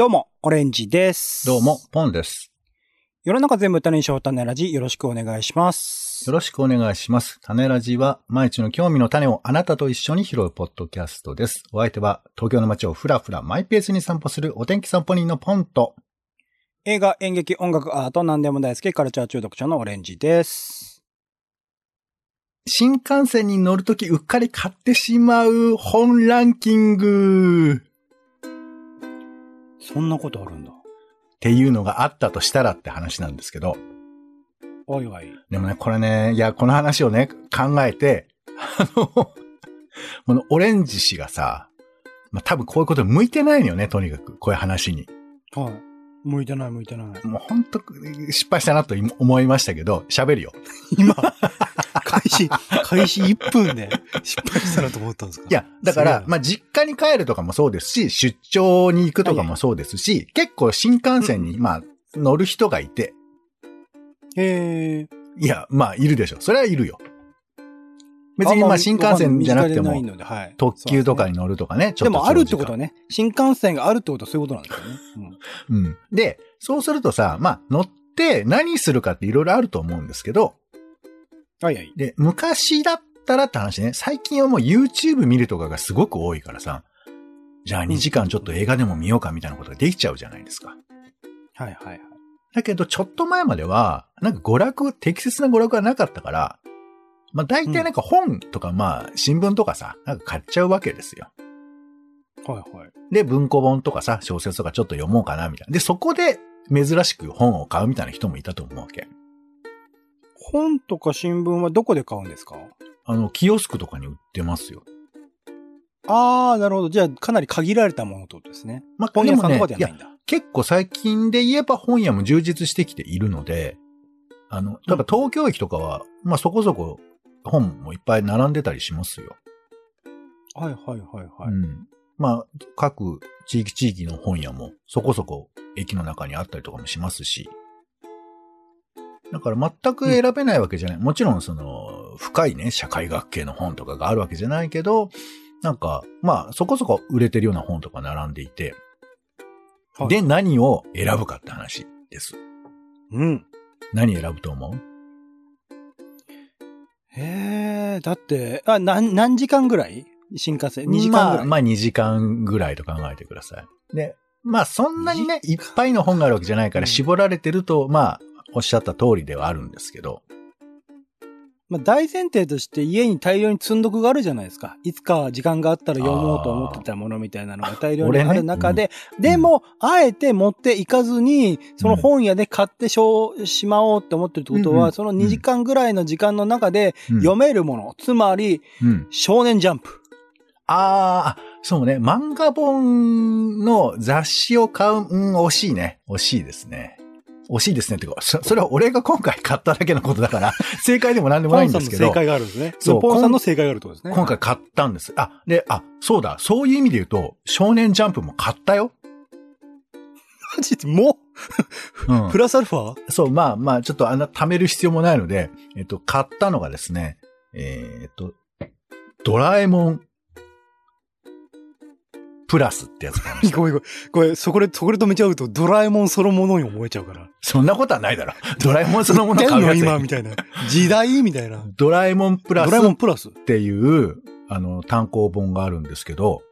どうも、オレンジです。どうも、。ポンです。世の中全部種にしよう種ラジ、よろしくお願いします。よろしくお願いします。種ラジは、毎日の興味の種をあなたと一緒に拾うポッドキャストです。お相手は、東京の街をふらふらマイペースに散歩するお天気散歩人のポンと、映画、演劇、音楽、アート、何でも大好き、カルチャー中毒者のオレンジです。新幹線に乗るときうっかり買ってしまう本ランキングそんなことあるんだ。っていうのがあったとしたらって話なんですけど、おいおい。でもね、これね、いや、この話をね、考えて、あの、このオレンジ氏がさ、まあ、多分こういうこと向いてないのよね、とにかく。こういう話に。はい。向いてない向いてない。もう本当失敗したなと思いましたけど、喋るよ。今、開始、開始1分で失敗したなと思ったんですか？いや、だからまあ、実家に帰るとかもそうですし、出張に行くとかもそうですし、結構新幹線に、まあ、乗る人がいて、へえ。いや、まあ、いるでしょ。それはいるよ。別にまあ、新幹線じゃなくても、特急とかに乗るとかね、ちょっとでもあるってことはね。ね、新幹線があるってことはそういうことなんですよね。うんうん。で、そうするとさ、まあ、乗って何するかっていろいろあると思うんですけど、はいはい。で、昔だったらって話ね、最近はもう YouTube 見るとかがすごく多いからさ、じゃあ2時間ちょっと映画でも見ようかみたいなことができちゃうじゃないですか。はいはいはい。だけど、ちょっと前までは、なんか娯楽、適切な娯楽がなかったから、まあ大体なんか本とかまあ新聞とかさ、なんか買っちゃうわけですよ。はいはい。で、文庫本とかさ、小説とかちょっと読もうかなみたいな。で、そこで珍しく本を買うみたいな人もいたと思うわけ。本とか新聞はどこで買うんですか？あの、キオスクとかに売ってますよ。ああ、なるほど。じゃあ、かなり限られたものってことですね。まあ、本屋さんとかではないんだ。結構最近で言えば本屋も充実してきているので、あの、例えば東京駅とかは、まあそこそこ本もいっぱい並んでたりしますよ。はいはいはいはい。うん。まあ、各地域地域の本屋もそこそこ駅の中にあったりとかもしますし。だから全く選べないわけじゃない。もちろんその、深いね、社会学系の本とかがあるわけじゃないけど、なんか、まあ、そこそこ売れてるような本とか並んでいて、はいで、何を選ぶかって話です。うん。何選ぶと思う？へえ、だって、あ、何、何時間ぐらい？新幹線 ?2 時間ぐらい、まあ、まあ2時間ぐらいと考えてください。で、まあそんなにね、いっぱいの本があるわけじゃないかうんら絞られてると、まあ、おっしゃった通りではあるんですけど、まあ、大前提として家に大量に積んどくがあるじゃないですか。いつか時間があったら読もうと思ってたものみたいなのが大量にある中で、でも、あえて持っていかずに、その本屋で買ってしょうしまおうって思ってるってことは、うんうんその2時間ぐらいの時間の中でうん読めるもの、つまり、うん。少年ジャンプ。ああ、そうね、漫画本の雑誌を買う、うん、惜しいね。惜しいですね。惜しいですね。ってか、そ それは俺が今回買っただけのことだから、正解でも何でもポないんですけどンさんの正、解があるんですね。そうポンさんの正解があるってことですね。今回買ったんです。あ、で、あ、そうだ、そういう意味で言うと、少年ジャンプも買ったよ。マジでもう？んう、プラスアルファ？そう、まあまあ、ちょっとあんな貯める必要もないので、えっと、買ったのがですね、えーっと、ドラえもん、プラスってやつ。ごめんごめん。これ、そこで、そこで止めちゃうと、ドラえもんそのものに思えちゃうから。そんなことはないだろ。ドラえもんそのもの買うやつ 今、みたいな。時代みたいな。ドラえもんプラスドラえもんっプラス。ていう、あの、単行本があるんですけど、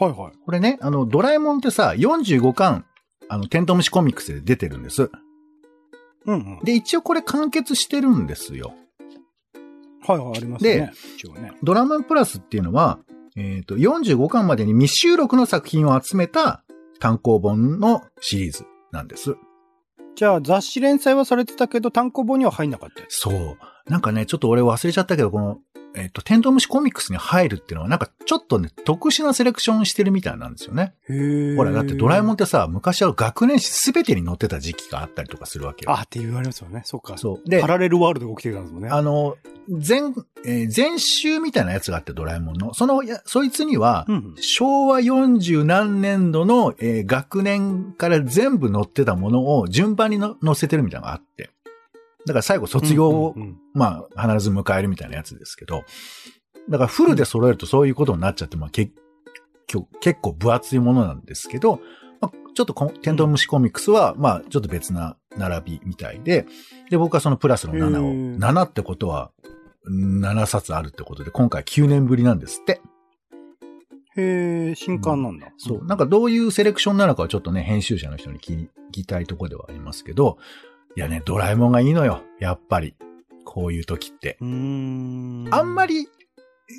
はいはい。これね、あの、ドラえもんってさ、45巻、あの、テントウムシコミックスで出てるんです。うんうん。で、一応これ完結してるんですよ。はいはい、ありますね。一応ね。ドラマンプラスっていうのは、えっ、と、45巻までに未収録の作品を集めた単行本のシリーズなんです。じゃあ、雑誌連載はされてたけど、単行本には入んなかった。そう。なんかね、ちょっと俺忘れちゃったけど、この、えっ、と、テントウムシコミックスに入るっていうのは、なんかちょっとね、特殊なセレクションしてるみたいなんですよね。へーほら、だってドラえもんってさ、昔は学年誌すべてに載ってた時期があったりとかするわけよ。あって言われますよね。そっか。そう。でパ、ラレルワールドが起きてたんですもんね。あの、全、えー全集みたいなやつがあって、ドラえもんの。その、やそいつには、うんうん。昭和40何年度の、えー学年から全部載ってたものを順番にの載せてるみたいなのがあって。だから最後卒業を、うんうんうんまあ、必ず迎えるみたいなやつですけど。だからフルで揃えるとそういうことになっちゃって、まあ、け結構分厚いものなんですけど、まあ、ちょっとこテントウムシコミックスは、まあ、ちょっと別な並びみたいで、で、僕はそのプラスの7を、へー7ってことは、7冊あるってことで、今回9年ぶりなんですって。へえ、新刊なんだ。そう。なんかどういうセレクションなのかはちょっとね、編集者の人に聞きたいところではありますけど、いやね、ドラえもんがいいのよ。やっぱり。こういう時って。うーん。あんまり、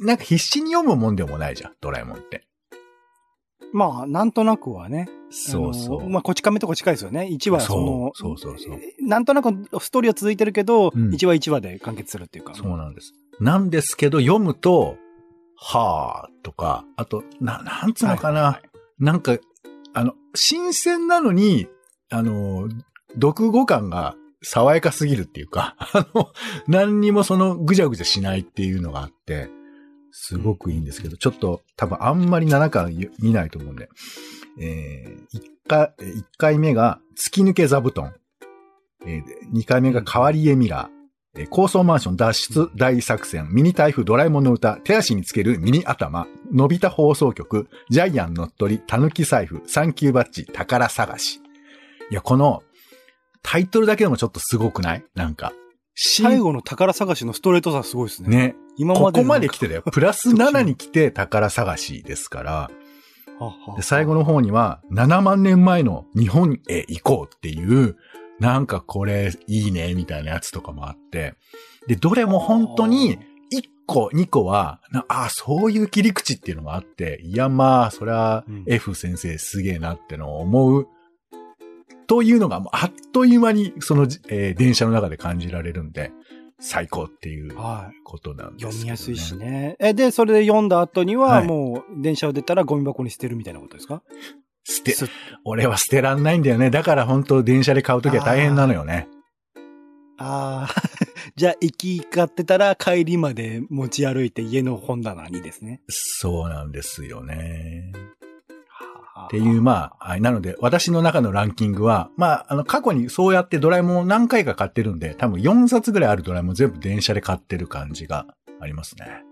なんか必死に読むもんでもないじゃん、ドラえもんって。まあ、なんとなくはね。そうそう。まあ、こち亀とか近いですよね。1話、その、そうそうそうそうなんとなくストーリーは続いてるけど、うん1話1話で完結するっていうか。そうなんです。なんですけど、読むと、はぁとか、あと、な、なんつうのかな、はいはいなんか、あの、新鮮なのに、あの、読語感が爽やかすぎるっていうか、あの、何にもそのぐじゃぐじゃしないっていうのがあって、すごくいいんですけど、ちょっと多分あんまり7巻見ないと思うんで、えー、1回、一回目が突き抜け座布団。えー、2回目が変わり絵ミラー。えー高層マンション脱出大作戦、ミニ台風ドラえもんの歌、手足につけるミニ頭、のび太放送局、ジャイアン乗っ取り、たぬき財布、サンキューバッジ、宝探し。いや、この、タイトルだけでもちょっとすごくない？なんか。最後の宝探しのストレートさすごいですね。ね。今までここまで来てる。だよ。プラス7に来て宝探しですから。で最後の方には、7万年前の日本へ行こうっていう、なんかこれいいね、みたいなやつとかもあって。で、どれも本当に、1個、2個は、なああ、そういう切り口っていうのがあって、いや、まあ、それはうん F 先生すげえなってのを思う。というのが、もうあっという間に、その、えー電車の中で感じられるんで、最高っていうはい。ことなんですけど、ね。読みやすいしね。え、で、それで読んだ後には、はいもう、電車を出たらゴミ箱に捨てるみたいなことですか？捨て、す俺は捨てらんないんだよね。だから本当電車で買うときは大変なのよね。ああ、じゃあ、行き交ってたら帰りまで持ち歩いて家の本棚にですね。そうなんですよね。っっていう、まあ、はいなので、私の中のランキングは、まあ、あの、過去にそうやってドラえもんを何回か買ってるんで、多分4冊ぐらいあるドラえもん全部電車で買ってる感じがありますね。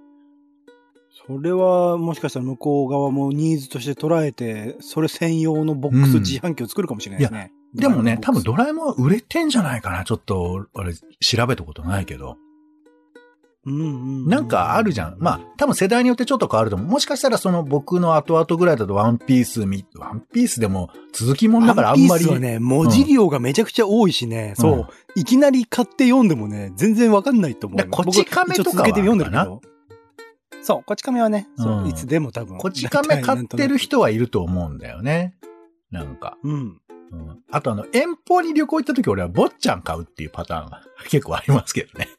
それは、もしかしたら向こう側もニーズとして捉えて、それ専用のボックスうん自販機を作るかもしれないですね。でもね、多分ドドラえもんは売れてんじゃないかな。ちょっと、俺、調べたことないけど。うんうんうなんかあるじゃん。まあ、多分世代によってちょっと変わると思う。もしかしたらその僕の後々ぐらいだとワンピースみ、ワンピースでも続きもんだからあんまり。ワンピースはね、文字量がめちゃくちゃ多いしね、そう、うんいきなり買って読んでもね、全然わかんないと思う。こち亀とか続けて読んでるけあるど。そう、こち亀はね、そううんいつでも多分。こち亀買ってる人はいると思うんだよね。なんか。うん。うん。あとあの、遠方に旅行行った時俺は坊ちゃん買うっていうパターンが結構ありますけどね。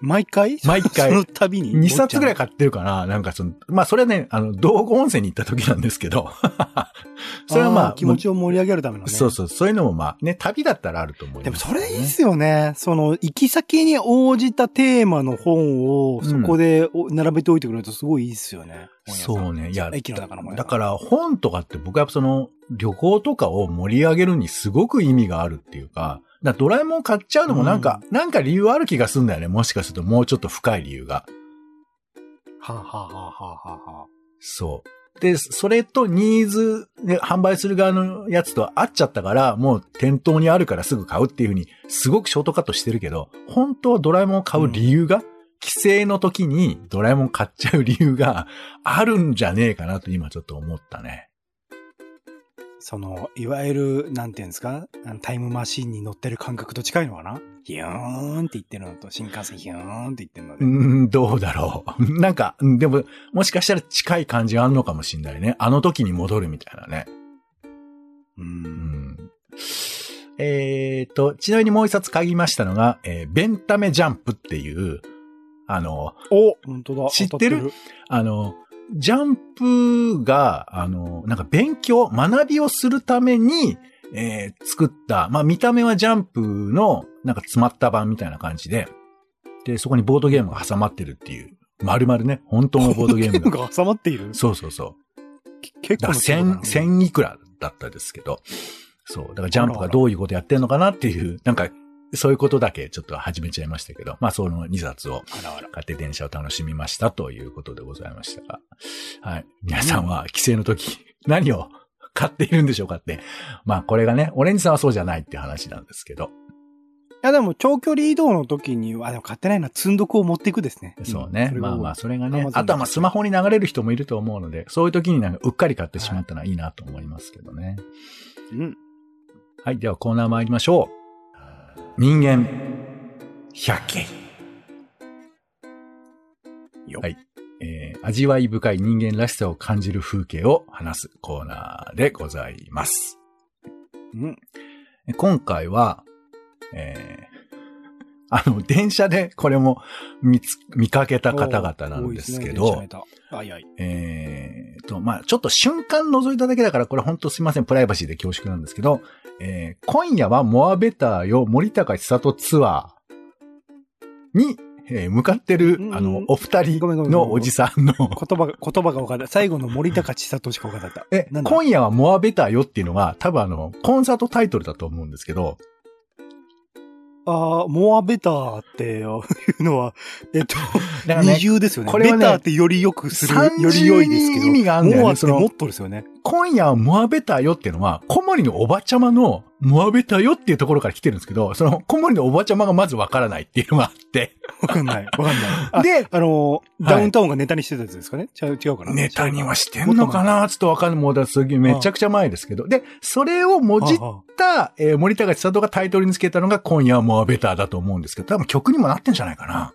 毎回？毎回その度に？2冊ぐらいか買ってるかな？なんかその、まあそれはね、あの、道後温泉に行った時なんですけど。それはまあ、気持ちを盛り上げるためのね。そうそう、そういうのもまあね、旅だったらあると思います、でもそれいいっすよね。その、行き先に応じたテーマの本を、そこでお並べておいてくれるとすごいいいっすよね。そうね。いや、駅の中のだから本とかって僕はその旅行とかを盛り上げるにすごく意味があるっていうか、だドラえもん買っちゃうのもなんか、なんか理由ある気がするんだよね。もしかするともうちょっと深い理由が。はあ、はあはあはあはあはあ、そう。で、それとニーズで販売する側のやつと合っちゃったから、もう店頭にあるからすぐ買うっていうふうに、すごくショートカットしてるけど、本当はドラえもんを買う理由が、帰省の時にドラえもん買っちゃう理由があるんじゃねえかなと今ちょっと思ったね。その、いわゆる、なんていうんですか？タイムマシンに乗ってる感覚と近いのかな？ヒューンって言ってるのと、新幹線ヒューンって言ってるので。うーん、どうだろう。なんか、うんでも、もしかしたら近い感じがあるのかもしんないね。あの時に戻るみたいなね。う。うんん。えーと、ちなみにもう一冊買いましたのが、えーベンタメジャンプっていう、あの、お本当だ。知ってるあの、ジャンプが、あの、なんか勉強、学びをするために、えー作った、まあ見た目はジャンプの、なんか詰まった版みたいな感じで、で、そこにボードゲームが挟まってるっていう、丸々ね、本当のボードゲームが。が挟まっている？そうそうそう。結構千、な千いくらだったですけど、そう。だからジャンプがどういうことやってんのかなっていう、なんか、そういうことだけちょっと始めちゃいましたけど、まあその2冊を。買って電車を楽しみましたということでございましたが。はい。皆さんは帰省の時、何を買っているんでしょうかって。まあこれがね、オレンジさんはそうじゃないって話なんですけど。いやでも長距離移動の時には、あ、でも買ってないな、積んどくを持っていくですね。そうね。んまあまあ、それがね。あとはまあ、スマホに流れる人もいると思うので、そういう時になんかうっかり買ってしまったのはいいなと思いますけどね。うん。はい。ではコーナー参りましょう。人間、百景。よはい。えー、味わい深い人間らしさを感じる風景を話すコーナーでございます。うん。今回は、えー、あの、電車でこれも見つ、見かけた方々なんですけど、ねはいはい。えーと、まあちょっと瞬間覗いただけだから、これ本当すいません、プライバシーで恐縮なんですけど、えー今夜はモアベターよ森高千里ツアーに、えー向かってるう、んあの、お二人のおじさんの、言葉が、言葉が分かんない。最後の森高千里しか分かんなかった。え、今夜はモアベターよっていうのが、多分あの、コンサートタイトルだと思うんですけど、ああ、モアベターっていうのは、えっと、だから二ね、重ですよね。これはねベターってより良くする、より良いですけど。に意味があんだよねモアってモットーですよね。今夜はモアベターよっていうのは、小森のおばちゃまのモアベターよっていうところから来てるんですけど、その小森のおばちゃまがまずわからないっていうのがあって、わかんない。わかんない。あで、あの、はいダウンタウンがネタにしてたやつですかね？違う、違うかな？ネタにはしてんのかな？ちょっとわかんない。もうだすげえめちゃくちゃ前ですけど。で、それをもじっはた、えー森高千里がタイトルにつけたのが今夜はモアベターだと思うんですけど、多分曲にもなってんじゃないかな。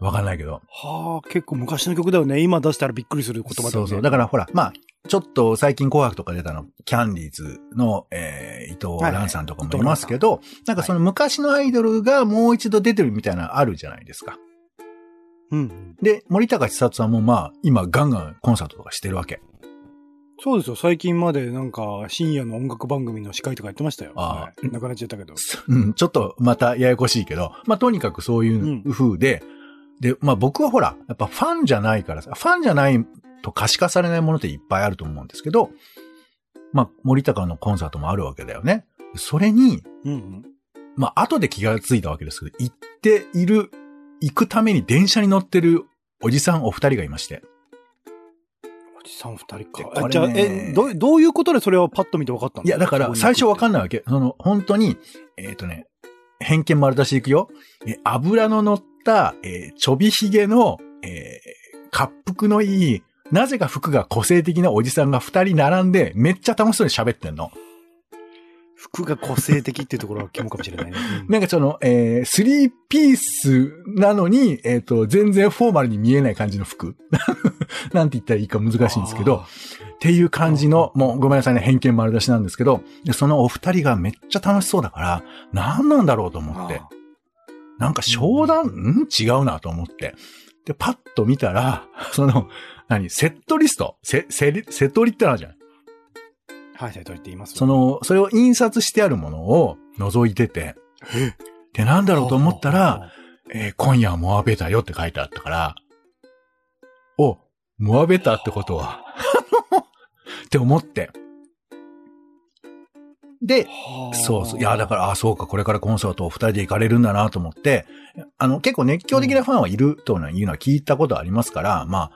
わかんないけど。あ、はあ、結構昔の曲だよね。今出したらびっくりする言葉だよね。そうそう。だからほら、まあ、ちょっと最近紅白とか出たの、キャンディーズの、えー、伊藤蘭さんとかもいますけど、なんかその昔のアイドルがもう一度出てるみたいなのあるじゃないですか。うん。で、森高千里さんもまあ、今ガンガンコンサートとかしてるわけ。そうですよ。最近までなんか深夜の音楽番組の司会とかやってましたよ。ああはいなくなっちゃったけど。うん、ちょっとまたややこしいけど、まあとにかくそういう風で、で、まあ僕はほら、やっぱファンじゃないからさ、ファンじゃないと可視化されないものっていっぱいあると思うんですけど、まあ森高のコンサートもあるわけだよね。それに、うんうん。まあ後で気がついたわけですけど、行っている、行くために電車に乗ってるおじさんお二人がいまして。おじさん二人でか。じゃあ、え、どう、どういうことでそれをパッと見て分かったの？いや、だから最初わかんない。わけ。その、本当に、えっ、とね、偏見丸出しでいくよ。え、油の乗った、えーちょびひげの、えー、滑腹のいい、なぜか服が個性的なおじさんが二人並んで、めっちゃ楽しそうに喋ってんの。服が個性的っていうところが肝かもしれないね。うんなんかその、えー、スリーピースなのに、えっ、と、全然フォーマルに見えない感じの服。なんて言ったらいいか難しいんですけど、っていう感じの、もうごめんなさいね、偏見丸出しなんですけど、でそのお二人がめっちゃ楽しそうだから、何なんだろうと思って。あなんか商談、ん違うなと思って。で、パッと見たら、その、何、セットリスト、セ、セリ、セトリってのあるじゃん。あはい、はい、と言って言います。その、それを印刷してあるものを覗いてて、で、なんだろうと思ったら、、えー今夜はモアベタよって書いてあったから、お、モアベタってことは、って思って。で、そうそう。いや、だから、あ、そうか、これからコンサートを二人で行かれるんだなと思って、あの、結構熱狂的なファンはいるというのは聞いたことありますから、まあ、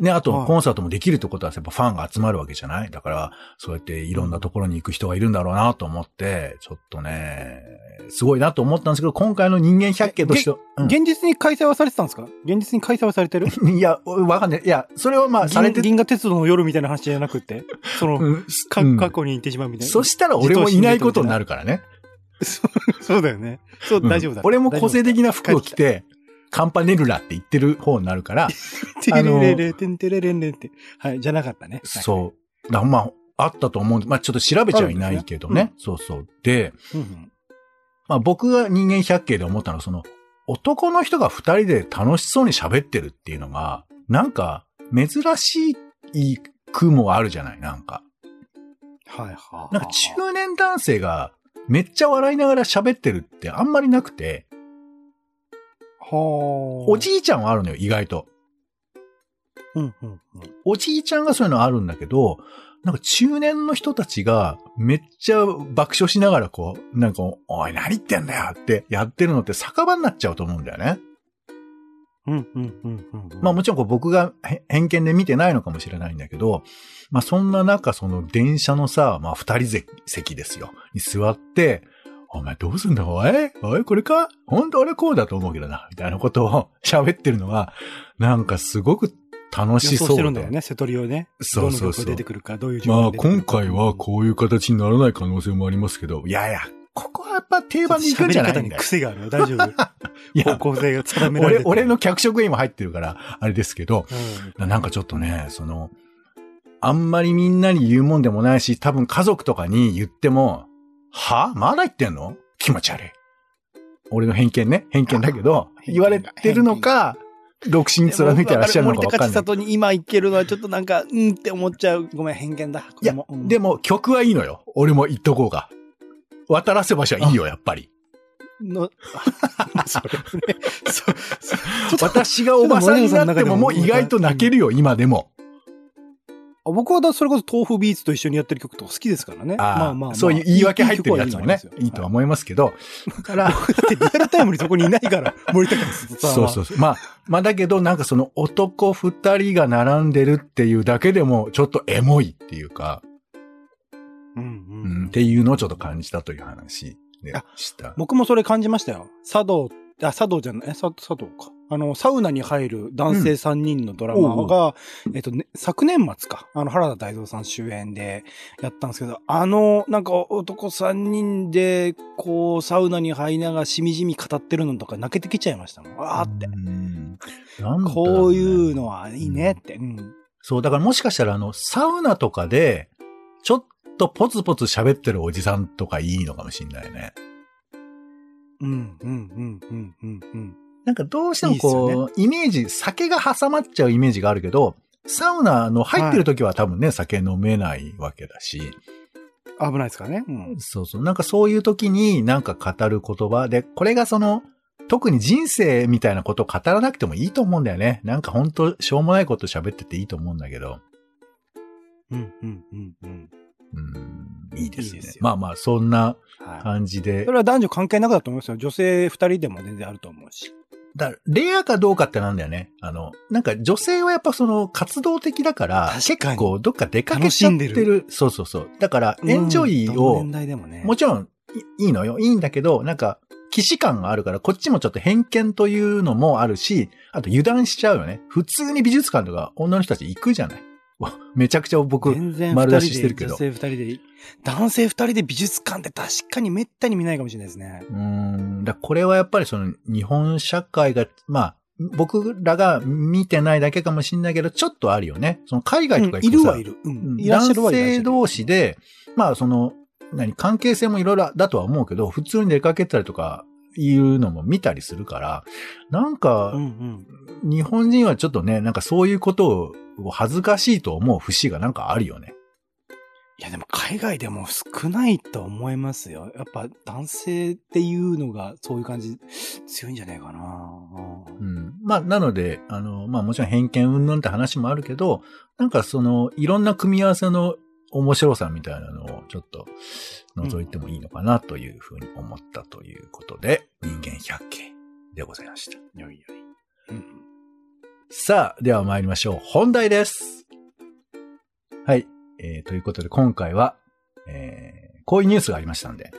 ね、あと、はい。コンサートもできるってことは、やっぱファンが集まるわけじゃない？だから、そうやっていろんなところに行く人がいるんだろうなと思って、ちょっとね、すごいなと思ったんですけど、今回の人間百景としては、うん。現実に開催はされてたんですか？現実に開催はされてる？いや、わかんない。いや、それはまあ、されて銀銀河鉄道の夜みたいな話じゃなくて、その、うん。過去に行ってしまうみたいな。そしたら俺もいないことになるからね。そうだよね。そう、うん。大丈夫だ。俺も個性的な服を着帰て、カンパネルラって言ってる方になるから、テレレレレ、テンテレレンレンって。はい、じゃなかったね。そう。だまあ、あったと思うんで、まあちょっと調べちゃいないけどね。あるそうそう。で、う。うんうんまあ僕が人間百景で思ったのは、その、男の人が二人で楽しそうに喋ってるっていうのが、なんか、珍しい空もあるじゃないなんか。はいはい。なんか中年男性がめっちゃ笑いながら喋ってるってあんまりなくて、はあ。おじいちゃんはあるのよ、意外と。うんうんうん。おじいちゃんがそういうのあるんだけど、なんか中年の人たちがめっちゃ爆笑しながらこう、なんか、おい何言ってんだよってやってるのって酒場になっちゃうと思うんだよね。うん、うん、うん、うん。まあもちろんこう僕がへ偏見で見てないのかもしれないんだけど、まあそんな中その電車のさ、まあ二人席ですよ。に座って、お前どうすんだ？おい？おいこれか？本当俺こうだと思うけどな。みたいなことを 喋ってるのが、なんかすごく楽しそうで。してるんだよね、瀬戸りをね。そうそうそうどの出てくるか、どういうまあ今回はこういう形にならない可能性もありますけど、いやいや、ここはやっぱ定番でいくんじゃないんだよ。癖があるよ。大丈夫。いや方向性が定められて、る俺俺の、脚色が今入ってるから、あれですけど、うんなんかちょっとね、その、あんまりみんなに言うもんでもないし、多分家族とかに言っても、は？まだ言ってんの？気持ち悪い。俺の偏見ね。偏見だけど、言われてるのか、独身貫いてらっしゃるのかわかんない。森高千里に今行けるのはちょっとなんか、うんって思っちゃう。ごめん、偏見だ。いや、でも、も曲はいいのよ。俺も言っとこうが。渡らせ橋はいいよ、やっぱり。の、それ ね、そ、そ私がおばさんになってももう意外と泣けるよ、今でも。あ僕はだそれこそ豆腐ビーツと一緒にやってる曲とか好きですからね。ああまあまあまあ。そういう言い訳入ってるやつもね、いいとはう。思いますけど。だから、だってリアルタイムにそこにいないから、森高さ。そうそうそう。まあ、まあだけど、なんかその男二人が並んでるっていうだけでも、ちょっとエモいっていうか、うんううんん、っていうのをちょっと感じたという話であした。僕もそれ感じましたよ。茶道、あ、茶道じゃない、え、茶茶道か。あの、サウナに入る男性3人のドラマが、えっと、ね、昨年末か。あの、原田大蔵さん主演でやったんですけど、あの、なんか男3人で、こう、サウナに入りながらしみじみ語ってるのとか泣けてきちゃいましたもん。あーってう。んねこういうのはいいねって。うん。そう、だからもしかしたらあの、サウナとかで、ちょっとポツポツ喋ってるおじさんとかいいのかもしんないね。うん、うん、うん、うん、うん、うん。なんかどうしてもいいっこう、イメージ、酒が挟まっちゃうイメージがあるけど、サウナの入ってる時は多分ね、酒飲めないわけだし、危ないですからね。うん。そうそう。なんかそういう時になんか語る言葉で、これがその、特に人生みたいなことを語らなくてもいいと思うんだよね。なんか本当しょうもないこと喋ってていいと思うんだけど。うん、うん、うん、うん。うん、いいですね。いいですよまあまあ、そんなはい。感じでそ。れは男女関係なくだと思いますよ。女性二人でも全然あると思うし。だレアかどうかってなんだよね。あの、なんか女性はやっぱその活動的だから、結構どっか出かけちゃってる。そうそうそう。だから、エンジョイをもね。もちろんいいいのよ。いいんだけど、なんか、既視感があるから、こっちもちょっと偏見というのもあるし、あと油断しちゃうよね。普通に美術館とか女の人たち行くじゃない。わ めちゃくちゃ僕、丸出ししてるけど女性二人で、男性二人で美術館って確かにめったに見ないかもしれないですね。うーん。だこれはやっぱりその日本社会が、まあ、僕らが見てないだけかもしれないけど、ちょっとあるよね。その海外とかうん行くとさ、いるはいる。う。うん男。性同士で、まあその、何、関係性もいろいろだとは思うけど、普通に出かけたりとか、いうのも見たりするから、なんかうん、うん。日本人はちょっとね、なんかそういうことを恥ずかしいと思う節がなんかあるよね。いやでも海外でも少ないと思いますよ。やっぱ男性っていうのがそういう感じ強いんじゃないかな。ううんん。まあ、なので、あの、まあもちろん偏見云々って話もあるけど、なんかその、いろんな組み合わせの面白さみたいなのをちょっと覗いてもいいのかなというふうに思ったということで、人間百景でございました。よいよい。うん。さあ、では参りましょう。本題です。はい。えー、ということで今回は、えー、こういうニュースがありましたんで、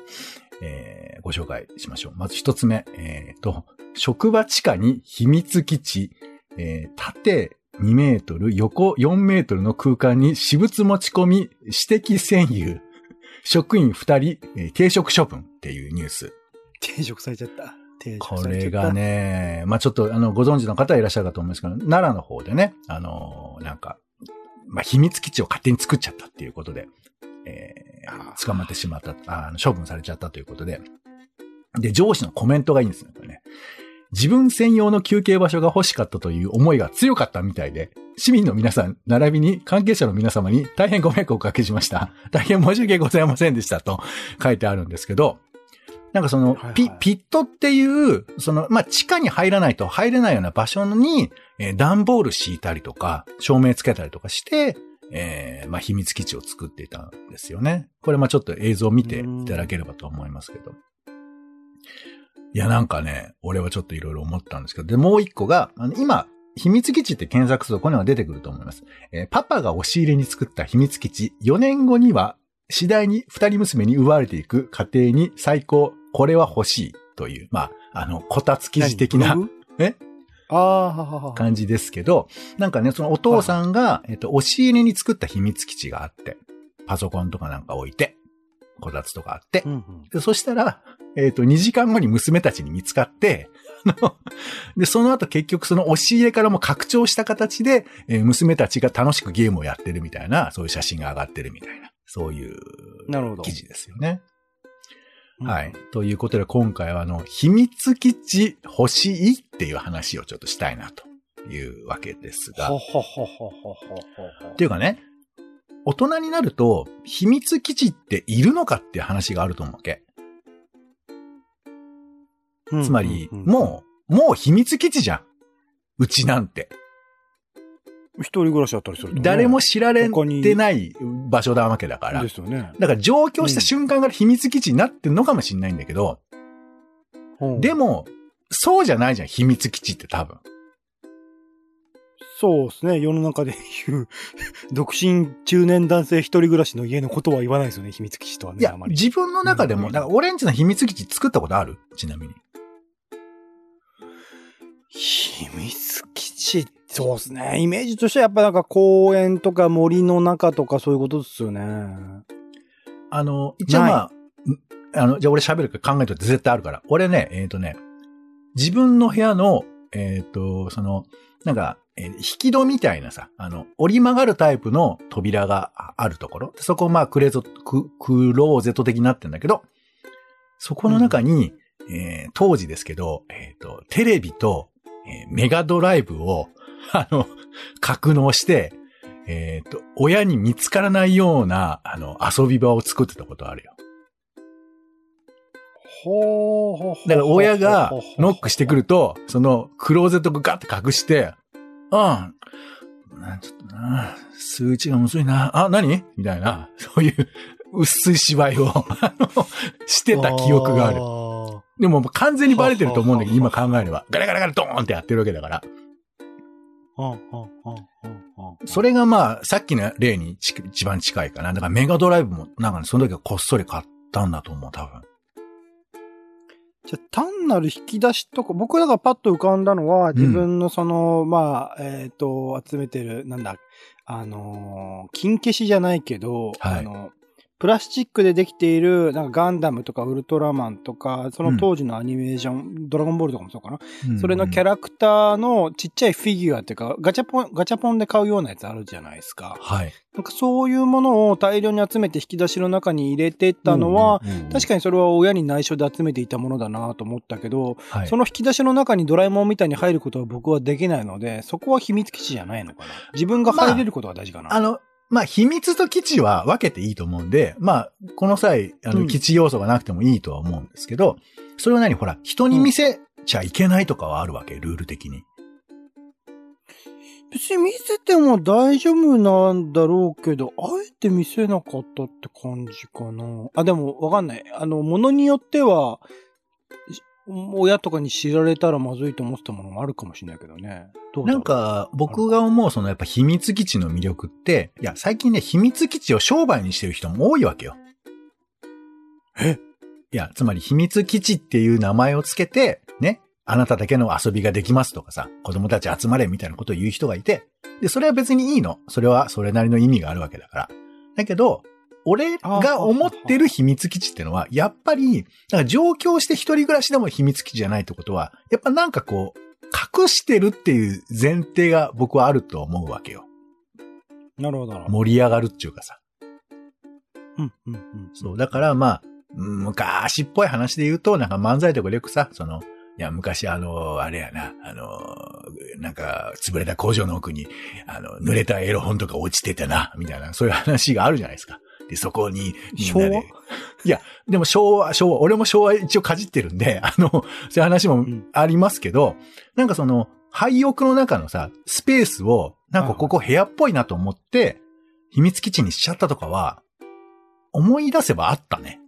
えー、ご紹介しましょう。まず一つ目、えーと、職場地下に秘密基地、えー、縦2メートル、横4メートルの空間に私物持ち込み、私的占有、職員2人、えー停職処分っていうニュース。定食されちゃった。こされちゃった。れが。ね、まあちょっとあの、ご存知の方はいらっしゃるかと思うんですけど、奈良の方でね、あのーなんか、まあ秘密基地を勝手に作っちゃったっていうことで、えあー、捕まってしまった、ああの処分されちゃったということで、で、上司のコメントがいいんですね、これね。自分専用の休憩場所が欲しかったという思いが強かったみたいで、市民の皆さん、並びに関係者の皆様に大変ご迷惑をおかけしました。大変申し訳ございませんでしたと書いてあるんですけど、なんかそのはいはいピ、ピットっていう、その、まあ、地下に入らないと入れないような場所に、えー段ボール敷いたりとか、照明つけたりとかして、えーまあ、秘密基地を作っていたんですよね。これ、まあ、ちょっと映像を見ていただければと思いますけど。いや、なんかね、俺はちょっといろいろ思ったんですけど、で、もう一個が、あの今、秘密基地って検索するとここには出てくると思います。えーパパが押し入れに作った秘密基地、4年後には次第に二人娘に奪われていく家庭に最高、これは欲しいという、まあ、あの、こたつ記事的なえ？ああ。感じですけど、なんかね、そのお父さんが、えっと、押し入れに作った秘密基地があって、パソコンとかなんか置いて、こたつとかあってう、んうん。でそしたら、えっ、と、2時間後に娘たちに見つかって、で、その後結局その押し入れからも拡張した形で、えー娘たちが楽しくゲームをやってるみたいな、そういう写真が上がってるみたいな、そういう。記事ですよね。うんはい。。ということで今回はあの、秘密基地欲しいっていう話をちょっとしたいなというわけですが。っていうかね、大人になると、秘密基地っているのかっていう話があると思うわけ。うんつまり、もう、もう秘密基地じゃん。うちなんて。一人暮らしだったりするとね誰も知られてない場所なわけだから。ですよね。だから上京した瞬間から秘密基地になってんのかもしれないんだけど、うんでも、そうじゃないじゃん、秘密基地って多分。そうですね。世の中で言う、独身中年男性一人暮らしの家のことは言わないですよね。秘密基地とはね。いやあま、り。自分の中でも、うんだから俺んちの秘密基地作ったことある？ちなみに。秘密基地、そうですね。イメージとしてはやっぱなんか公園とか森の中とかそういうことですよね。あの、一応まあ、んあの、じゃあ俺喋るから考えといて絶対あるから。俺ね、えっ、とね、自分の部屋の、えっ、と、その、なんか、えー引き戸みたいなさ、あの、折り曲がるタイプの扉がああるところ。そこまあクレゾ、ク、クローゼット的になってんだけど、そこの中に、えー当時ですけど、えっ、と、テレビと、えーメガドライブを、あの、格納して、えっ、と、親に見つからないような、あの、遊び場を作ってたことあるよ。ほうほうほうだから親がノックしてくると、そのクローゼットがガッて隠して、うん、なちょっとな、数値がむずいな、あ、何？みたいな、そういう薄い芝居を、してた記憶がある。る。でも完全にバレてると思うんだけど、今考えれば。ガラガラガラドーンってやってるわけだから。それがまあ、さっきの例にち一番近いかな。だからメガドライブも、なんかね、その時はこっそり買ったんだと思う、多分。じゃあ単なる引き出しとか、僕らがパッと浮かんだのは、自分のその、まあ、えっ、と、集めてる、なんだ、あのー金消しじゃないけど、はい。あの、プラスチックでできている、なんかガンダムとかウルトラマンとか、その当時のアニメーション、ドラゴンボールとかもそうかな。それのキャラ。ラクターのちっちゃいフィギュアっていうか、ガチャポン、ガチャポンで買うようなやつあるじゃないですか。はい。なんかそういうものを大量に集めて引き出しの中に入れてったのは、確かにそれは親に内緒で集めていたものだなと思ったけど、はい、その引き出しの中にドラえもんみたいに入ることは僕はできないので、そこは秘密基地じゃないのかな。自分が入れることが大事かな。あの、まあ、秘密と基地は分けていいと思うんで、まあ、この際、あの、うん基地要素がなくてもいいとは思うんですけど、それは何？ほら、人に見せちゃいけないとかはあるわけ、ルール的に。別に見せても大丈夫なんだろうけど、あえて見せなかったって感じかな。あ、でもわかんない。あの、ものによっては、し親とかに知られたらまずいと思ってたものもあるかもしれないけどね。どうだろう？んなか、僕が思うそのやっぱ秘密基地の魅力って、いや、最近ね、秘密基地を商売にしてる人も多いわけよ。え？いや、つまり秘密基地っていう名前をつけて、ね、あなただけの遊びができますとかさ、子供たち集まれみたいなことを言う人がいて、で、それは別にいいの。それはそれなりの意味があるわけだから。だけど、俺が思ってる秘密基地ってのは、やっぱり、なんか上京して一人暮らしでも秘密基地じゃないってことは、やっぱなんかこう、隠してるっていう前提が僕はあると思うわけよ。なるほど。盛り上がるっていうかさ。うん、うん、うん。そう。だからまあ、うん昔っぽい話で言うと、なんか漫才とかでよくさ、その、いや、昔あの、あれやな、あの、なんか、潰れた工場の奥に、あの、濡れたエロ本とか落ちてたな、みたいな、そういう話があるじゃないですか。で、そこに、みんなで。いや、でも昭和、昭和、俺も昭和一応かじってるんで、あの、そういう話もんありますけど、なんかその、廃屋の中のさ、スペースを、なんかここ部屋っぽいなと思って、秘密基地にしちゃったとかは、思い出せばあったね。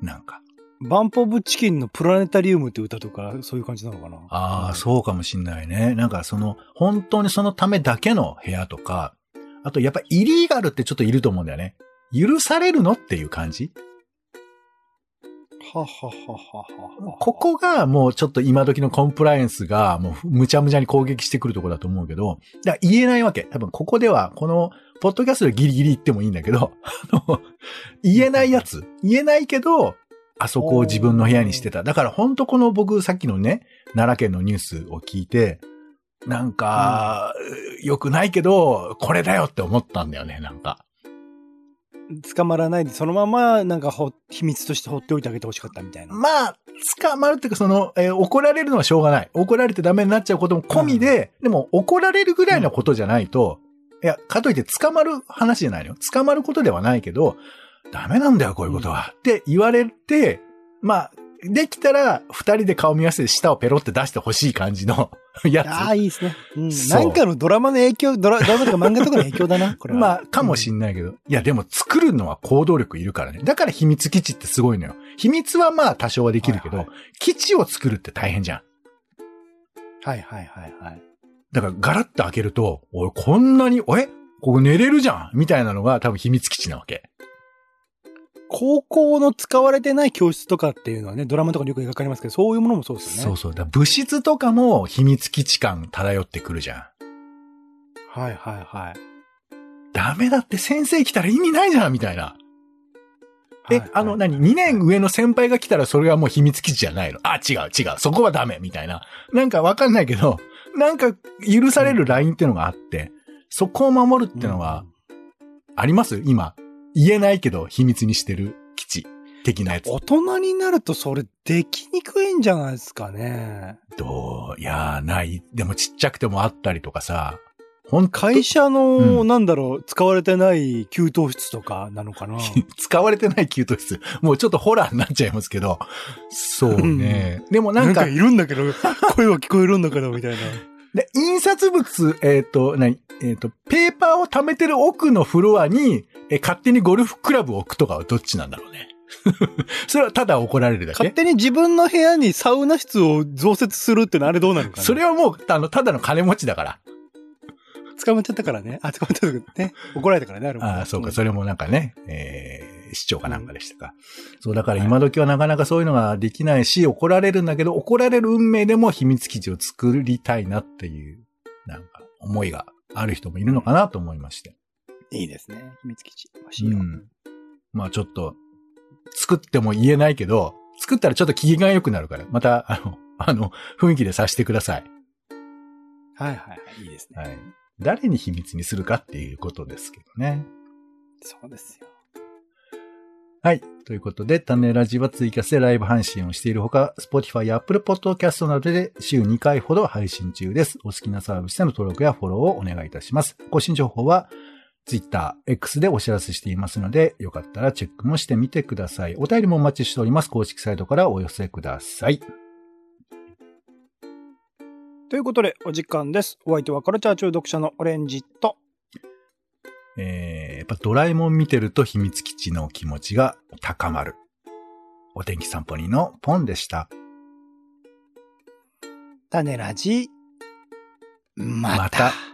なんか。バンプオブチキンのプラネタリウムって歌とか、そういう感じなのかな？ああ、そうかもしんないね。なんかその、本当にそのためだけの部屋とか、あとやっぱイリーガルってちょっといると思うんだよね。許されるの？っていう感じ？ははははは。ここがもうちょっと今時のコンプライアンスがもうむちゃむちゃに攻撃してくるところだと思うけど、だから言えないわけ。多分ここでは、この、ポッドキャストでギリギリ言ってもいいんだけど、言えないやつ。言えないけど、あそこを自分の部屋にしてた。だから本当この僕さっきのね、奈良県のニュースを聞いて、なんか、良くないけど、これだよって思ったんだよね、なんか。捕まらないで、そのまま、なんかほ、秘密として放っておいてあげてほしかったみたいな。まあ、捕まるっていうか、その、えー怒られるのはしょうがない。怒られてダメになっちゃうことも込みで、でも怒られるぐらいのことじゃないと、いや、かといって捕まる話じゃないのよ。捕まることではないけど、ダメなんだよ、こういうことは。って言われて、まあ、できたら、二人で顔見合わせて舌をペロって出してほしい感じの やつ。ああ、いいですね。うん。なんかのドラマの影響、ドラドラマとか漫画とかの影響だな、これは。まあ、かもしんないけど。いや、でも作るのは行動力いるからね。だから秘密基地ってすごいのよ。秘密はまあ多少はできるけど、はいは基地を作るって大変じゃん。はいはいはいはい。だからガラッと開けると、おい、こんなに、えここ寝れるじゃんみたいなのが多分秘密基地なわけ。高校の使われてない教室とかっていうのはね、ドラマとかによく描かれますけど、そういうものもそうですよね。そうそう。だ物質とかも秘密基地感漂ってくるじゃん。はいはいはい。ダメだって先生来たら意味ないじゃんみたいな。え、はいあの、何 ?2 年上の先輩が来たらそれはもう秘密基地じゃないの？あ、違う違う。そこはダメみたいな。なんかわかんないけど、なんか許されるラインっていうのがあって、そこを守るっていうのは、あります？今。言えないけど秘密にしてる基地的なやつ。大人になるとそれできにくいんじゃないですかね。どう？いやー、ない。でもちっちゃくてもあったりとかさ。本当会社の、うんなんだろう、使われてない給湯室とかなのかな。使われてない給湯室。もうちょっとホラーになっちゃいますけど。そうね。でもなんか、いるんだけど、声は聞こえるんだけど、みたいな。で印刷物、えっ、と、何？えっ、と、ペーパーを貯めてる奥のフロアに、え勝手にゴルフクラブを置くとかはどっちなんだろうね。それはただ怒られるだけ？勝手に自分の部屋にサウナ室を増設するってのはあれどうなのかな？それはもう、あの、ただの金持ちだから。捕まっちゃったからね。あ、捕まっちゃったね。怒られたからね、あれもああ、そうか、んそれもなんかね、えー、市長かなんかでしたか。そう、だから今時はなかなかそういうのができないし、怒られるんだけど、怒られる運命でも秘密基地を作りたいなっていう、なんか、思いがある人もいるのかなと思いまして。いいですね。秘密基地。欲しいうよ。ん。まあちょっと、作っても言えないけど、作ったらちょっと機嫌が良くなるから、また、あの、あの、雰囲気でさせてください。はいはいはい。いいですね。はい。誰に秘密にするかっていうことですけどね。そうですよ。はい。ということで、種ラジはツイキャスでライブ配信をしているほか、Spotify や Apple Podcast などで週2回ほど配信中です。お好きなサービスでの登録やフォローをお願いいたします。更新情報は Twitter、X でお知らせしていますので、よかったらチェックもしてみてください。お便りもお待ちしております。公式サイトからお寄せください。ということで、お時間です。お相手はカルチャー中読者のオレンジと、えー、ぱドラえもん見てると秘密基地の気持ちが高まる。お天気散歩人のポンでした。種ラジ、また。また